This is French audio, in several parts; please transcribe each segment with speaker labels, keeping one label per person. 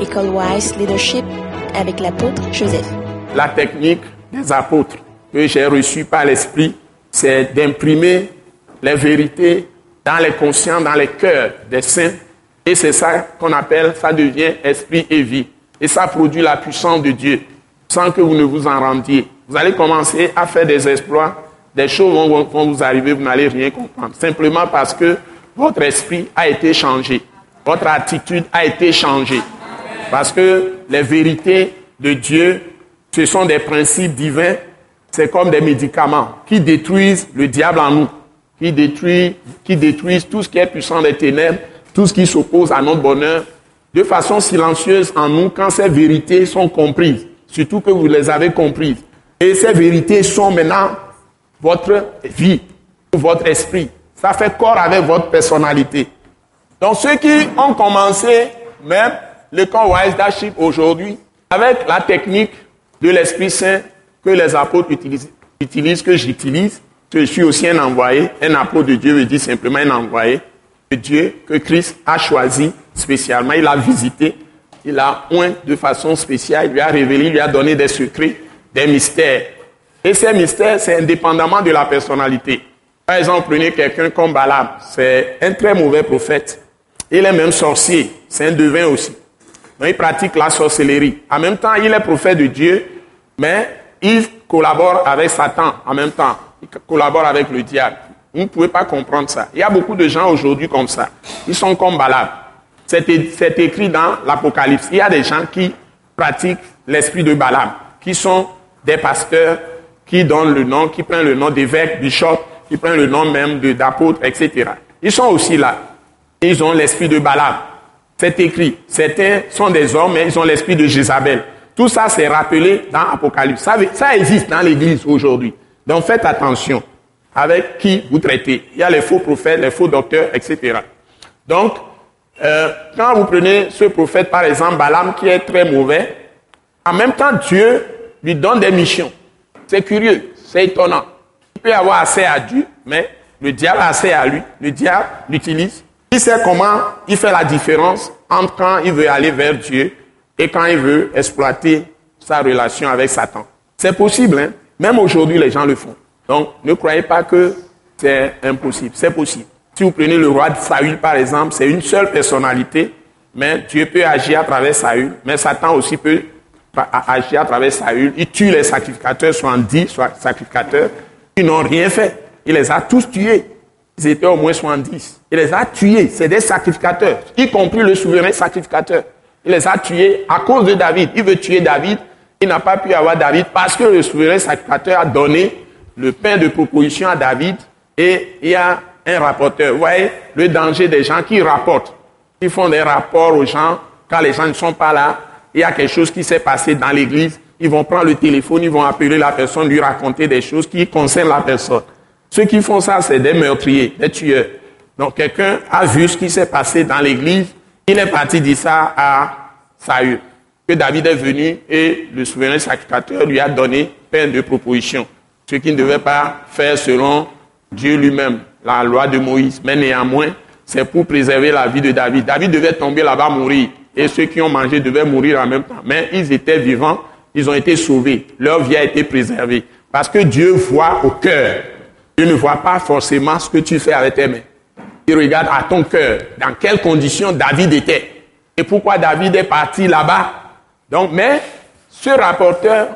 Speaker 1: École Wise Leadership avec l'apôtre Joseph.
Speaker 2: La technique des apôtres que j'ai reçue par l'Esprit, c'est d'imprimer les vérités dans les conscients, dans les cœurs des saints. Et c'est ça qu'on appelle, ça devient esprit et vie. Et ça produit la puissance de Dieu sans que vous ne vous en rendiez. Vous allez commencer à faire des exploits, des choses vont, vont vous arriver, vous n'allez rien comprendre. Simplement parce que votre esprit a été changé. Votre attitude a été changée. Parce que les vérités de Dieu, ce sont des principes divins. C'est comme des médicaments qui détruisent le diable en nous, qui, détruisent, qui tout ce qui est puissant des ténèbres, tout ce qui s'oppose à notre bonheur, de façon silencieuse en nous quand ces vérités sont comprises, surtout que vous les avez comprises. Et ces vérités sont maintenant votre vie, votre esprit. Ça fait corps avec votre personnalité. Donc ceux qui ont commencé même le camp Wise Leadership aujourd'hui, avec la technique de l'Esprit Saint que les apôtres utilisent, utilisent que j'utilise, je suis aussi un envoyé, un apôtre de Dieu veut dire simplement un envoyé de Dieu que Christ a choisi spécialement, il a visité, il a oint de façon spéciale, il lui a révélé, il lui a donné des secrets, des mystères. Et ces mystères, c'est indépendamment de la personnalité. Par exemple, prenez quelqu'un comme Balaam, c'est un très mauvais prophète. Il est même sorcier, c'est un devin aussi. Donc, il pratique la sorcellerie. En même temps, il est prophète de Dieu, mais il collabore avec Satan en même temps. Il collabore avec le diable. Vous ne pouvez pas comprendre ça. Il y a beaucoup de gens aujourd'hui comme ça. Ils sont comme Balaam. C'est écrit dans l'Apocalypse. Il y a des gens qui pratiquent l'esprit de Balaam, qui sont des pasteurs, qui donnent le nom, qui prennent le nom d'évêque, bishop, qui prennent le nom même d'apôtre, etc. Ils sont aussi là. Ils ont l'esprit de Balaam. C'est écrit. Certains sont des hommes, mais ils ont l'esprit de Jézabel. Tout ça, c'est rappelé dans Apocalypse. Ça, existe dans l'Église aujourd'hui. Donc faites attention avec qui vous traitez. Il y a les faux prophètes, les faux docteurs, etc. Donc, euh, quand vous prenez ce prophète, par exemple, Balaam, qui est très mauvais, en même temps, Dieu lui donne des missions. C'est curieux, c'est étonnant. Il peut avoir accès à Dieu, mais le diable a accès à lui. Le diable l'utilise. Il sait comment il fait la différence entre quand il veut aller vers Dieu et quand il veut exploiter sa relation avec Satan. C'est possible, hein? Même aujourd'hui, les gens le font. Donc, ne croyez pas que c'est impossible. C'est possible. Si vous prenez le roi de Saül, par exemple, c'est une seule personnalité, mais Dieu peut agir à travers Saül, mais Satan aussi peut agir à travers Saül. Il tue les sacrificateurs, soit dix sacrificateurs, ils n'ont rien fait. Il les a tous tués. Ils étaient au moins 70. Il les a tués. C'est des sacrificateurs, y compris le souverain sacrificateur. Il les a tués à cause de David. Il veut tuer David. Il n'a pas pu avoir David parce que le souverain sacrificateur a donné le pain de proposition à David et il y a un rapporteur. Vous voyez le danger des gens qui rapportent. Ils font des rapports aux gens quand les gens ne sont pas là. Il y a quelque chose qui s'est passé dans l'église. Ils vont prendre le téléphone, ils vont appeler la personne, lui raconter des choses qui concernent la personne. Ceux qui font ça, c'est des meurtriers, des tueurs. Donc quelqu'un a vu ce qui s'est passé dans l'église. Il est parti dire ça à Saül. Que David est venu et le souverain sacrificateur lui a donné peine de proposition. Ce qu'il ne devait pas faire selon Dieu lui-même, la loi de Moïse. Mais néanmoins, c'est pour préserver la vie de David. David devait tomber là-bas, mourir. Et ceux qui ont mangé devaient mourir en même temps. Mais ils étaient vivants, ils ont été sauvés. Leur vie a été préservée. Parce que Dieu voit au cœur. Dieu ne voit pas forcément ce que tu fais avec tes mains. Il regarde à ton cœur, dans quelles conditions David était. Et pourquoi David est parti là-bas. Donc, mais ce rapporteur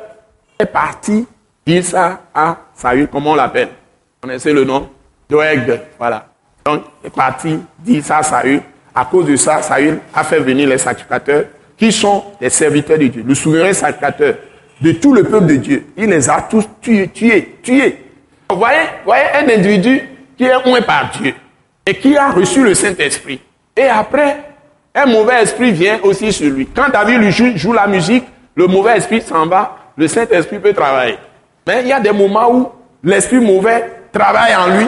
Speaker 2: est parti dire ça à Saül, comment on l'appelle Vous connaissez le nom? Doeg, voilà. Donc, il est parti dire ça à Saül. À cause de ça, Saül a fait venir les sacrificateurs qui sont les serviteurs de Dieu, le souverain sacrificateur de tout le peuple de Dieu. Il les a tous tués, tués, tués. Voyez, voyez un individu qui est oint par Dieu et qui a reçu le Saint-Esprit. Et après, un mauvais esprit vient aussi sur lui. Quand David joue la musique, le mauvais esprit s'en va, le Saint-Esprit peut travailler. Mais il y a des moments où l'esprit mauvais travaille en lui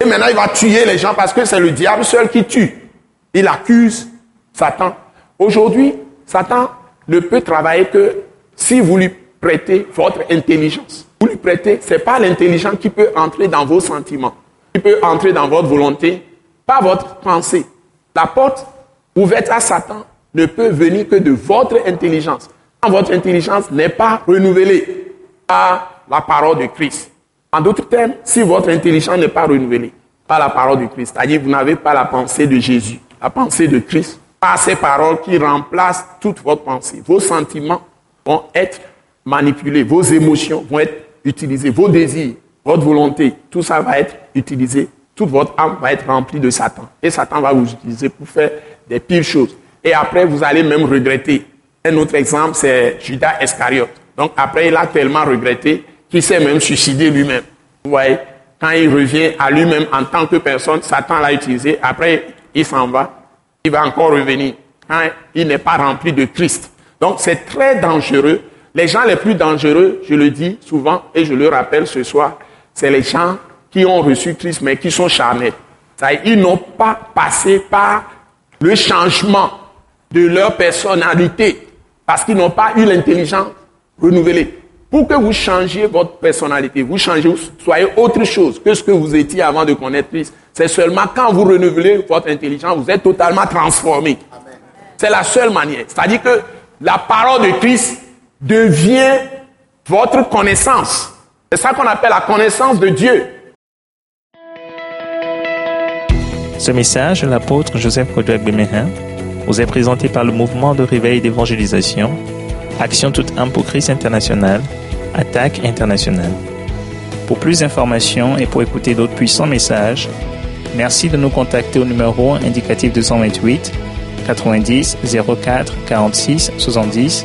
Speaker 2: et maintenant il va tuer les gens parce que c'est le diable seul qui tue. Il accuse Satan. Aujourd'hui, Satan ne peut travailler que si vous lui prêtez votre intelligence. Vous lui prêtez, c'est pas l'intelligence qui peut entrer dans vos sentiments, qui peut entrer dans votre volonté, pas votre pensée. La porte ouverte à Satan, ne peut venir que de votre intelligence. Quand votre intelligence n'est pas renouvelée par la parole de Christ. En d'autres termes, si votre intelligence n'est pas renouvelée par la parole de Christ, c'est-à-dire vous n'avez pas la pensée de Jésus, la pensée de Christ, par ces paroles qui remplacent toute votre pensée. Vos sentiments vont être manipulés, vos émotions vont être utilisées, vos désirs, votre volonté, tout ça va être utilisé, toute votre âme va être remplie de Satan. Et Satan va vous utiliser pour faire des pires choses. Et après, vous allez même regretter. Un autre exemple, c'est Judas Iscariote. Donc après, il a tellement regretté qu'il s'est même suicidé lui-même. Vous voyez, quand il revient à lui-même en tant que personne, Satan l'a utilisé. Après, il s'en va. Il va encore revenir quand il n'est pas rempli de Christ. Donc c'est très dangereux. Les gens les plus dangereux, je le dis souvent et je le rappelle ce soir, c'est les gens qui ont reçu Christ mais qui sont charnels. Ils n'ont pas passé par le changement de leur personnalité parce qu'ils n'ont pas eu l'intelligence renouvelée. Pour que vous changiez votre personnalité, vous changez, soyez autre chose que ce que vous étiez avant de connaître Christ. C'est seulement quand vous renouvelez votre intelligence, vous êtes totalement transformé. C'est la seule manière. C'est-à-dire que la parole de Christ devient votre connaissance. C'est ça qu'on appelle la connaissance de Dieu.
Speaker 3: Ce message, l'apôtre Joseph Kodouak Bemehin, vous est présenté par le mouvement de réveil d'évangélisation, Action toute âme pour Christ international, Attaque internationale. Pour plus d'informations et pour écouter d'autres puissants messages, merci de nous contacter au numéro indicatif 228 90 04 46 70